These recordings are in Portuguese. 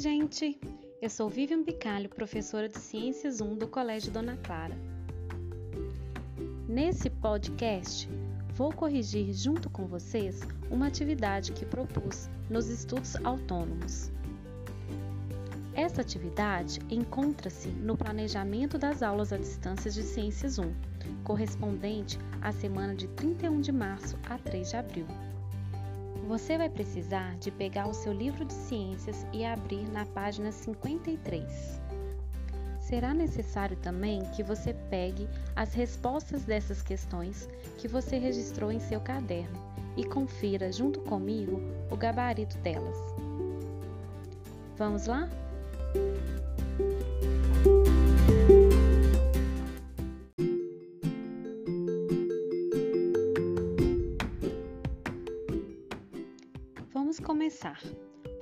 gente! Eu sou Vivian Bicalho, professora de Ciências 1 do Colégio Dona Clara. Nesse podcast, vou corrigir junto com vocês uma atividade que propus nos estudos autônomos. Essa atividade encontra-se no planejamento das aulas à distância de Ciências 1, correspondente à semana de 31 de março a 3 de abril. Você vai precisar de pegar o seu livro de ciências e abrir na página 53. Será necessário também que você pegue as respostas dessas questões que você registrou em seu caderno e confira junto comigo o gabarito delas. Vamos lá?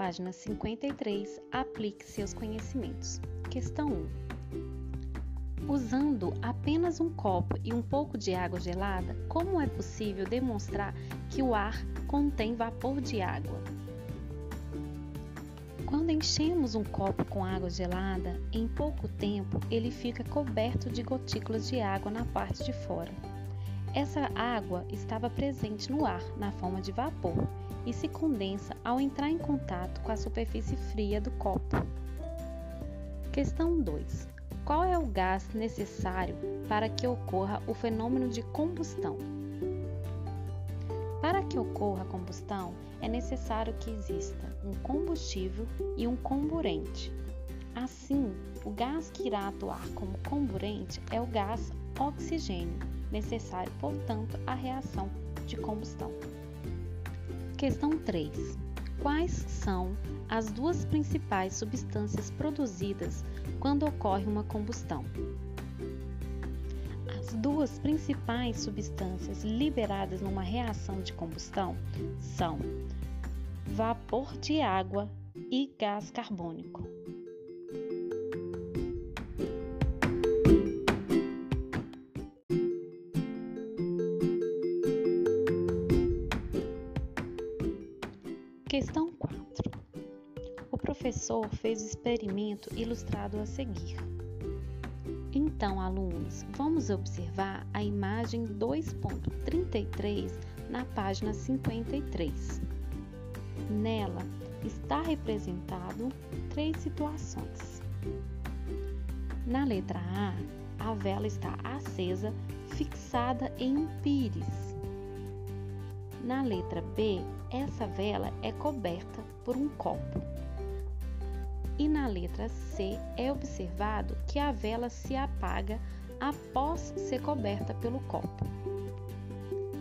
Página 53. Aplique seus conhecimentos. Questão 1. Usando apenas um copo e um pouco de água gelada, como é possível demonstrar que o ar contém vapor de água? Quando enchemos um copo com água gelada, em pouco tempo ele fica coberto de gotículas de água na parte de fora. Essa água estava presente no ar na forma de vapor e se condensa ao entrar em contato com a superfície fria do copo. Questão 2. Qual é o gás necessário para que ocorra o fenômeno de combustão? Para que ocorra a combustão, é necessário que exista um combustível e um comburente. Assim, o gás que irá atuar como comburente é o gás oxigênio, necessário, portanto, à reação de combustão. Questão 3. Quais são as duas principais substâncias produzidas quando ocorre uma combustão? As duas principais substâncias liberadas numa reação de combustão são vapor de água e gás carbônico. Questão 4. O professor fez o experimento ilustrado a seguir. Então, alunos, vamos observar a imagem 2.33 na página 53. Nela está representado três situações. Na letra A, a vela está acesa, fixada em um pires. Na letra B, essa vela é coberta por um copo. E na letra C é observado que a vela se apaga após ser coberta pelo copo.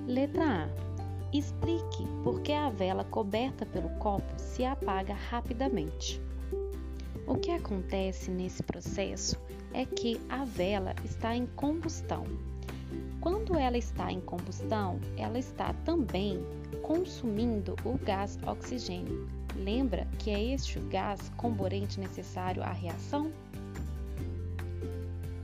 Letra A. Explique por que a vela coberta pelo copo se apaga rapidamente. O que acontece nesse processo é que a vela está em combustão quando ela está em combustão, ela está também consumindo o gás oxigênio. Lembra que é este o gás comburente necessário à reação?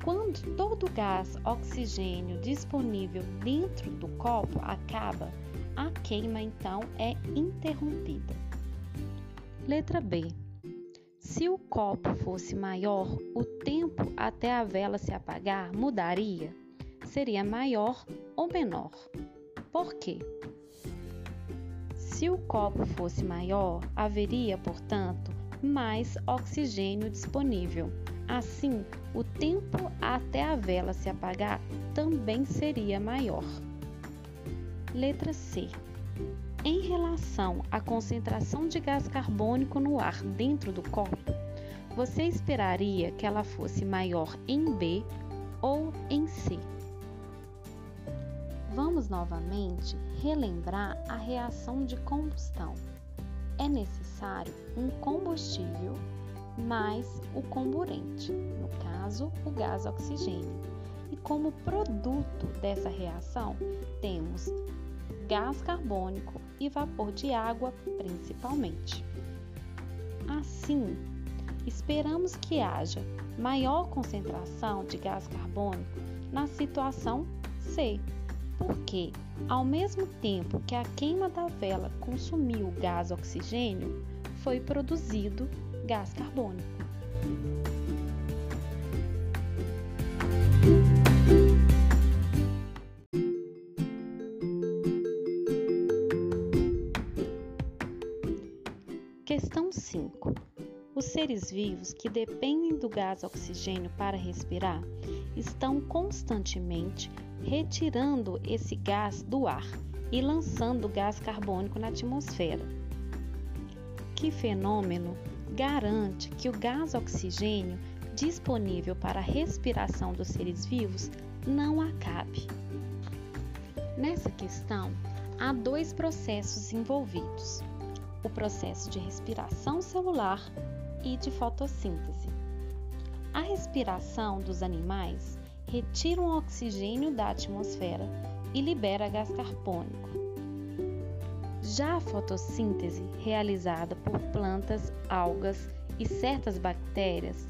Quando todo o gás oxigênio disponível dentro do copo acaba, a queima então é interrompida. Letra B. Se o copo fosse maior, o tempo até a vela se apagar mudaria? Seria maior ou menor. Por quê? Se o copo fosse maior, haveria, portanto, mais oxigênio disponível. Assim, o tempo até a vela se apagar também seria maior. Letra C. Em relação à concentração de gás carbônico no ar dentro do copo, você esperaria que ela fosse maior em B ou em C? Vamos novamente relembrar a reação de combustão. É necessário um combustível mais o comburente, no caso, o gás oxigênio. E como produto dessa reação, temos gás carbônico e vapor de água, principalmente. Assim, esperamos que haja maior concentração de gás carbônico na situação C, porque, ao mesmo tempo que a queima da vela consumiu o gás oxigênio, foi produzido gás carbônico. Questão 5. Os seres vivos que dependem do gás oxigênio para respirar estão constantemente retirando esse gás do ar e lançando gás carbônico na atmosfera. Que fenômeno garante que o gás oxigênio disponível para a respiração dos seres vivos não acabe? Nessa questão, há dois processos envolvidos: o processo de respiração celular e de fotossíntese. A respiração dos animais retira o oxigênio da atmosfera e libera gás carbônico. Já a fotossíntese, realizada por plantas, algas e certas bactérias,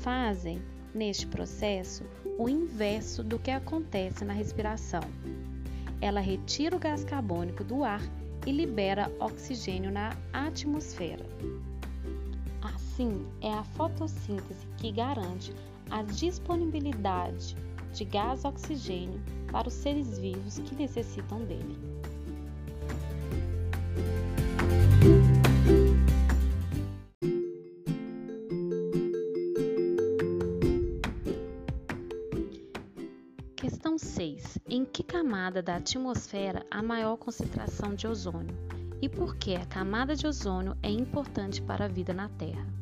fazem, neste processo, o inverso do que acontece na respiração. Ela retira o gás carbônico do ar e libera oxigênio na atmosfera. Assim, é a fotossíntese que garante a disponibilidade de gás oxigênio para os seres vivos que necessitam dele. Questão 6. Em que camada da atmosfera há maior concentração de ozônio? E por que a camada de ozônio é importante para a vida na Terra?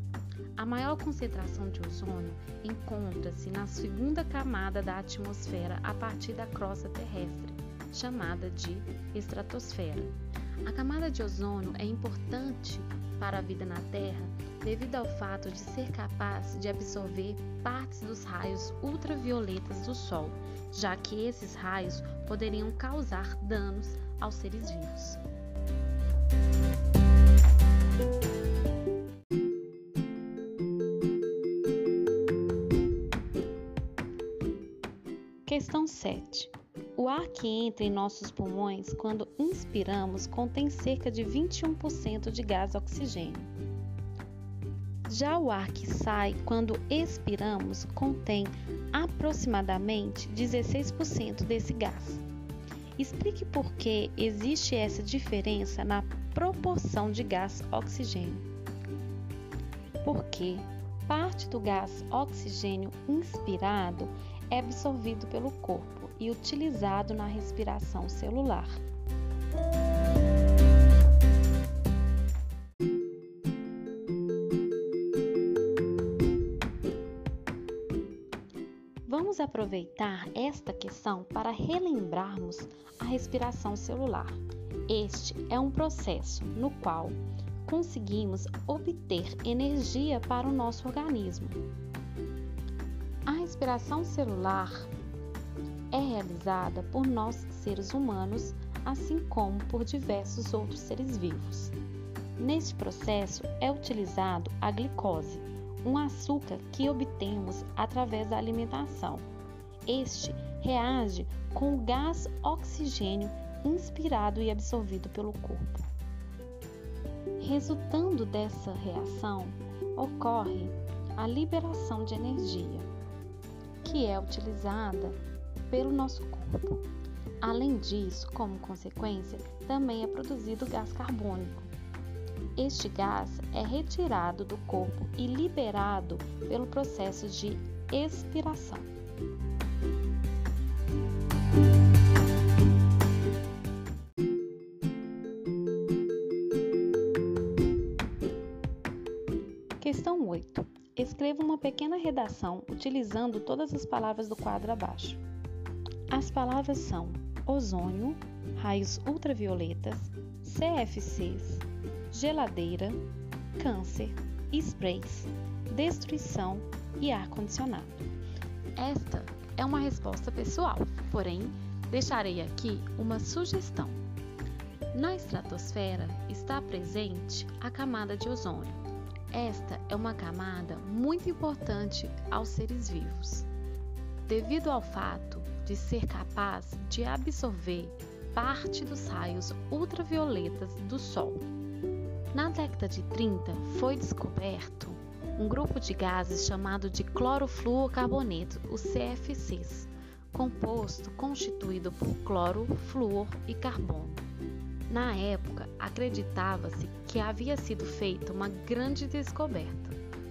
A maior concentração de ozônio encontra-se na segunda camada da atmosfera a partir da crosta terrestre, chamada de estratosfera. A camada de ozônio é importante para a vida na Terra devido ao fato de ser capaz de absorver partes dos raios ultravioletas do Sol, já que esses raios poderiam causar danos aos seres vivos. Questão 7. O ar que entra em nossos pulmões quando inspiramos contém cerca de 21% de gás oxigênio. Já o ar que sai quando expiramos contém aproximadamente 16% desse gás. Explique por que existe essa diferença na proporção de gás oxigênio. Porque parte do gás oxigênio inspirado é absorvido pelo corpo e utilizado na respiração celular. Vamos aproveitar esta questão para relembrarmos a respiração celular. Este é um processo no qual conseguimos obter energia para o nosso organismo. A respiração celular é realizada por nós seres humanos, assim como por diversos outros seres vivos. Neste processo é utilizado a glicose, um açúcar que obtemos através da alimentação. Este reage com o gás oxigênio inspirado e absorvido pelo corpo. Resultando dessa reação, ocorre a liberação de energia que é utilizada pelo nosso corpo. Além disso, como consequência, também é produzido gás carbônico. Este gás é retirado do corpo e liberado pelo processo de expiração. Uma pequena redação utilizando todas as palavras do quadro abaixo. As palavras são ozônio, raios ultravioletas, CFCs, geladeira, câncer, sprays, destruição e ar-condicionado. Esta é uma resposta pessoal, porém, deixarei aqui uma sugestão. Na estratosfera está presente a camada de ozônio esta é uma camada muito importante aos seres vivos, devido ao fato de ser capaz de absorver parte dos raios ultravioletas do Sol. Na década de 30 foi descoberto um grupo de gases chamado de clorofluorcarboneto, o CFCs, composto constituído por cloro, flúor e carbono. Na época, acreditava-se que havia sido feita uma grande descoberta,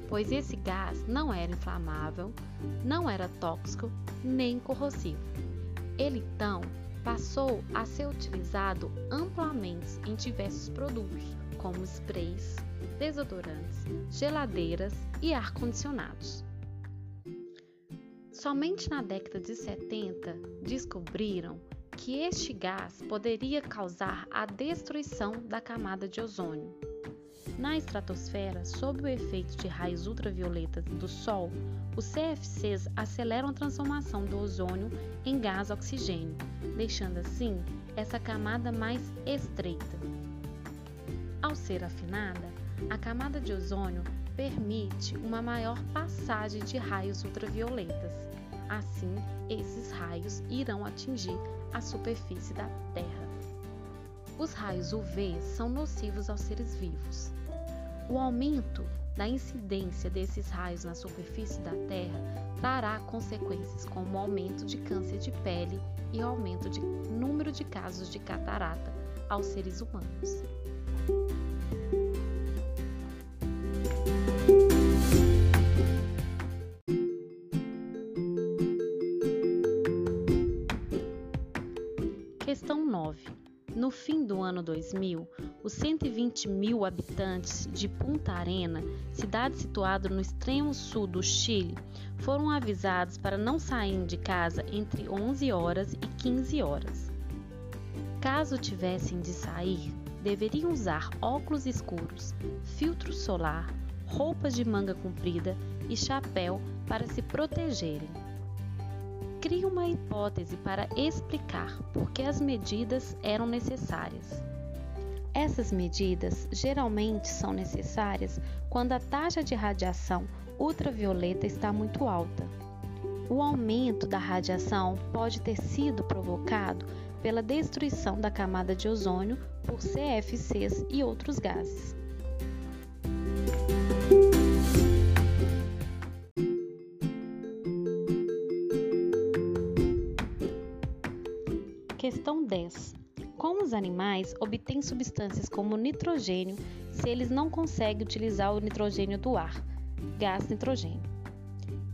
pois esse gás não era inflamável, não era tóxico nem corrosivo. Ele então passou a ser utilizado amplamente em diversos produtos, como sprays, desodorantes, geladeiras e ar-condicionados. Somente na década de 70 descobriram que este gás poderia causar a destruição da camada de ozônio. Na estratosfera, sob o efeito de raios ultravioletas do Sol, os CFCs aceleram a transformação do ozônio em gás oxigênio, deixando assim essa camada mais estreita. Ao ser afinada, a camada de ozônio permite uma maior passagem de raios ultravioletas. Assim, esses raios irão atingir a superfície da Terra. Os raios UV são nocivos aos seres vivos. O aumento da incidência desses raios na superfície da Terra trará consequências como aumento de câncer de pele e aumento de número de casos de catarata aos seres humanos. 2000, os 120 mil habitantes de Punta Arena, cidade situada no extremo sul do Chile, foram avisados para não saírem de casa entre 11 horas e 15 horas. Caso tivessem de sair, deveriam usar óculos escuros, filtro solar, roupas de manga comprida e chapéu para se protegerem cria uma hipótese para explicar por que as medidas eram necessárias. Essas medidas geralmente são necessárias quando a taxa de radiação ultravioleta está muito alta. O aumento da radiação pode ter sido provocado pela destruição da camada de ozônio por CFCs e outros gases. Animais obtêm substâncias como nitrogênio se eles não conseguem utilizar o nitrogênio do ar, gás nitrogênio?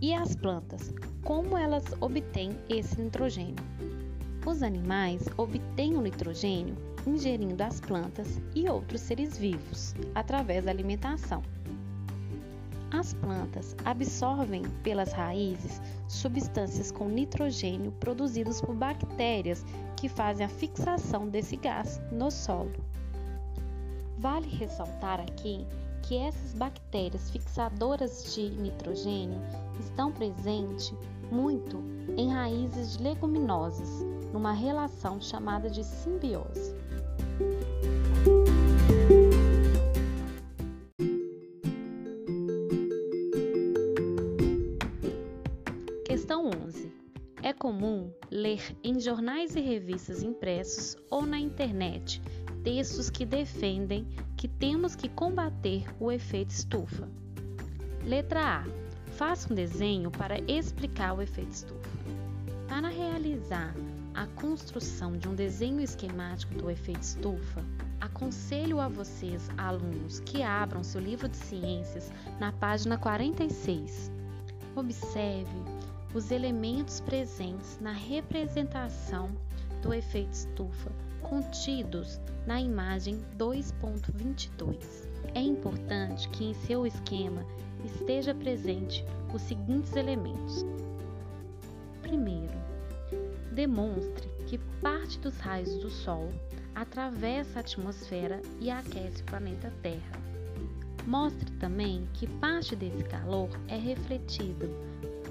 E as plantas, como elas obtêm esse nitrogênio? Os animais obtêm o nitrogênio ingerindo as plantas e outros seres vivos através da alimentação. As plantas absorvem pelas raízes substâncias com nitrogênio produzidas por bactérias que fazem a fixação desse gás no solo. Vale ressaltar aqui que essas bactérias fixadoras de nitrogênio estão presentes muito em raízes de leguminosas, numa relação chamada de simbiose. Ler em jornais e revistas impressos ou na internet textos que defendem que temos que combater o efeito estufa. Letra A. Faça um desenho para explicar o efeito estufa. Para realizar a construção de um desenho esquemático do efeito estufa, aconselho a vocês, alunos, que abram seu livro de ciências na página 46. Observe os elementos presentes na representação do efeito estufa contidos na imagem 2.22. É importante que em seu esquema esteja presente os seguintes elementos. Primeiro, demonstre que parte dos raios do Sol atravessa a atmosfera e aquece o planeta Terra. Mostre também que parte desse calor é refletido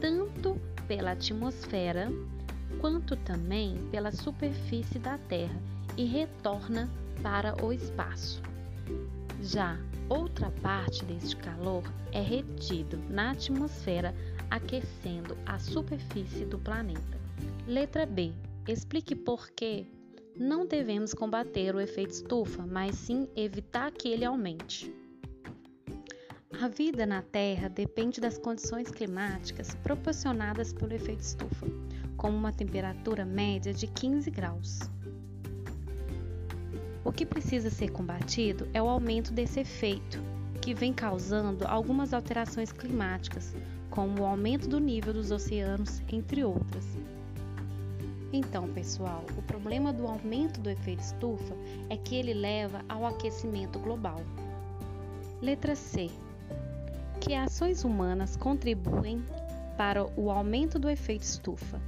tanto pela atmosfera quanto também pela superfície da Terra e retorna para o espaço. Já outra parte deste calor é retido na atmosfera, aquecendo a superfície do planeta. Letra B. Explique por que não devemos combater o efeito estufa, mas sim evitar que ele aumente. A vida na Terra depende das condições climáticas proporcionadas pelo efeito estufa, como uma temperatura média de 15 graus. O que precisa ser combatido é o aumento desse efeito, que vem causando algumas alterações climáticas, como o aumento do nível dos oceanos, entre outras. Então, pessoal, o problema do aumento do efeito estufa é que ele leva ao aquecimento global. Letra C. Que ações humanas contribuem para o aumento do efeito estufa?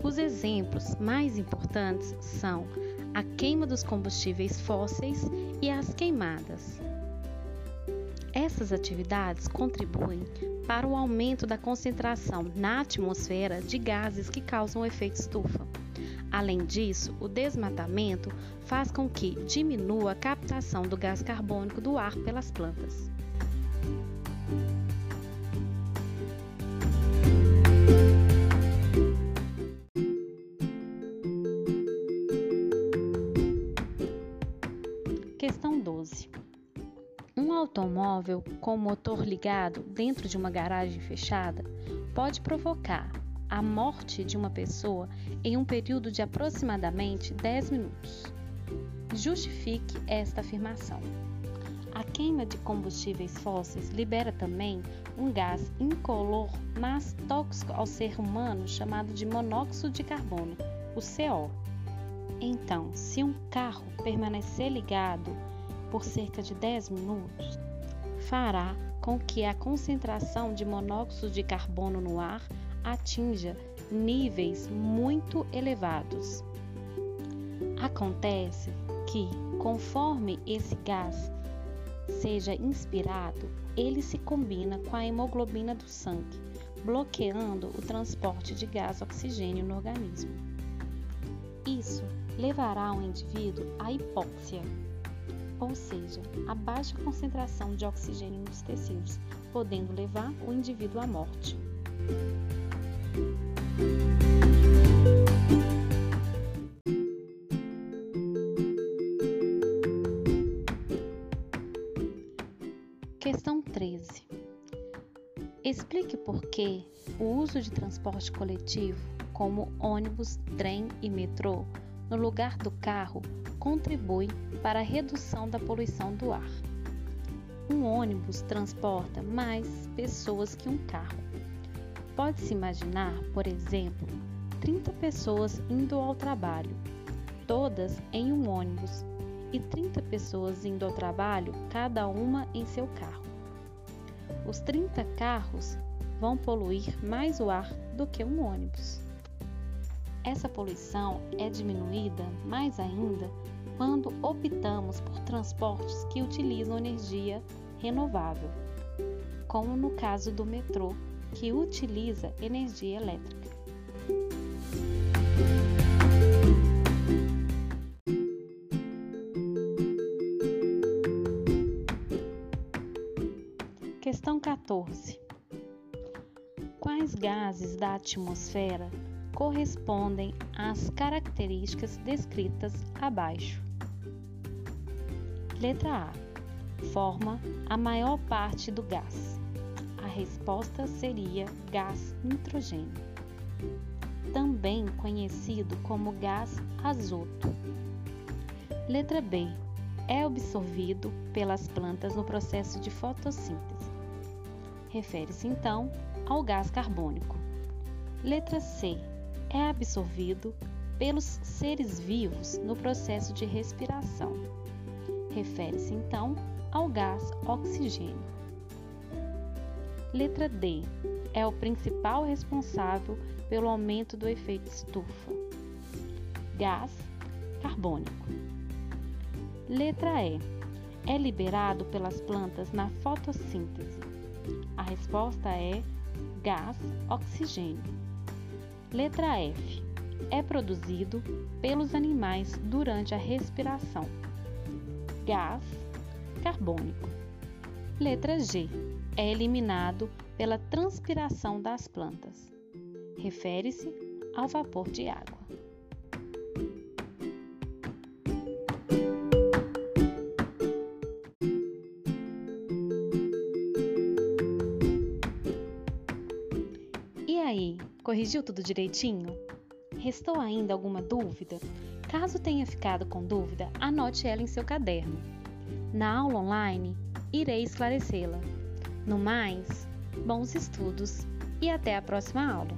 Os exemplos mais importantes são a queima dos combustíveis fósseis e as queimadas. Essas atividades contribuem para o aumento da concentração na atmosfera de gases que causam efeito estufa. Além disso, o desmatamento faz com que diminua a captação do gás carbônico do ar pelas plantas. Questão 12. Um automóvel com motor ligado dentro de uma garagem fechada pode provocar a morte de uma pessoa em um período de aproximadamente 10 minutos. Justifique esta afirmação. A queima de combustíveis fósseis libera também um gás incolor, mas tóxico ao ser humano chamado de monóxido de carbono, o CO. Então, se um carro permanecer ligado por cerca de 10 minutos, fará com que a concentração de monóxido de carbono no ar atinja níveis muito elevados. Acontece que, conforme esse gás seja inspirado, ele se combina com a hemoglobina do sangue, bloqueando o transporte de gás oxigênio no organismo. Isso levará o indivíduo à hipóxia, ou seja, a baixa concentração de oxigênio nos tecidos, podendo levar o indivíduo à morte. Que o uso de transporte coletivo, como ônibus, trem e metrô, no lugar do carro, contribui para a redução da poluição do ar. Um ônibus transporta mais pessoas que um carro. Pode-se imaginar, por exemplo, 30 pessoas indo ao trabalho, todas em um ônibus, e 30 pessoas indo ao trabalho, cada uma em seu carro. Os 30 carros vão poluir mais o ar do que um ônibus. Essa poluição é diminuída mais ainda quando optamos por transportes que utilizam energia renovável, como no caso do metrô, que utiliza energia elétrica. Questão 14. Quais gases da atmosfera correspondem às características descritas abaixo? Letra A. Forma a maior parte do gás. A resposta seria gás nitrogênio, também conhecido como gás azoto. Letra B. É absorvido pelas plantas no processo de fotossíntese. Refere-se então ao gás carbônico. Letra C. É absorvido pelos seres vivos no processo de respiração refere-se então ao gás oxigênio. Letra D. É o principal responsável pelo aumento do efeito estufa. Gás carbônico. Letra E. É liberado pelas plantas na fotossíntese. A resposta é gás oxigênio. Letra F. É produzido pelos animais durante a respiração gás carbônico. Letra G. É eliminado pela transpiração das plantas. Refere-se ao vapor de água. Corrigiu tudo direitinho? Restou ainda alguma dúvida? Caso tenha ficado com dúvida, anote ela em seu caderno. Na aula online, irei esclarecê-la. No mais, bons estudos e até a próxima aula!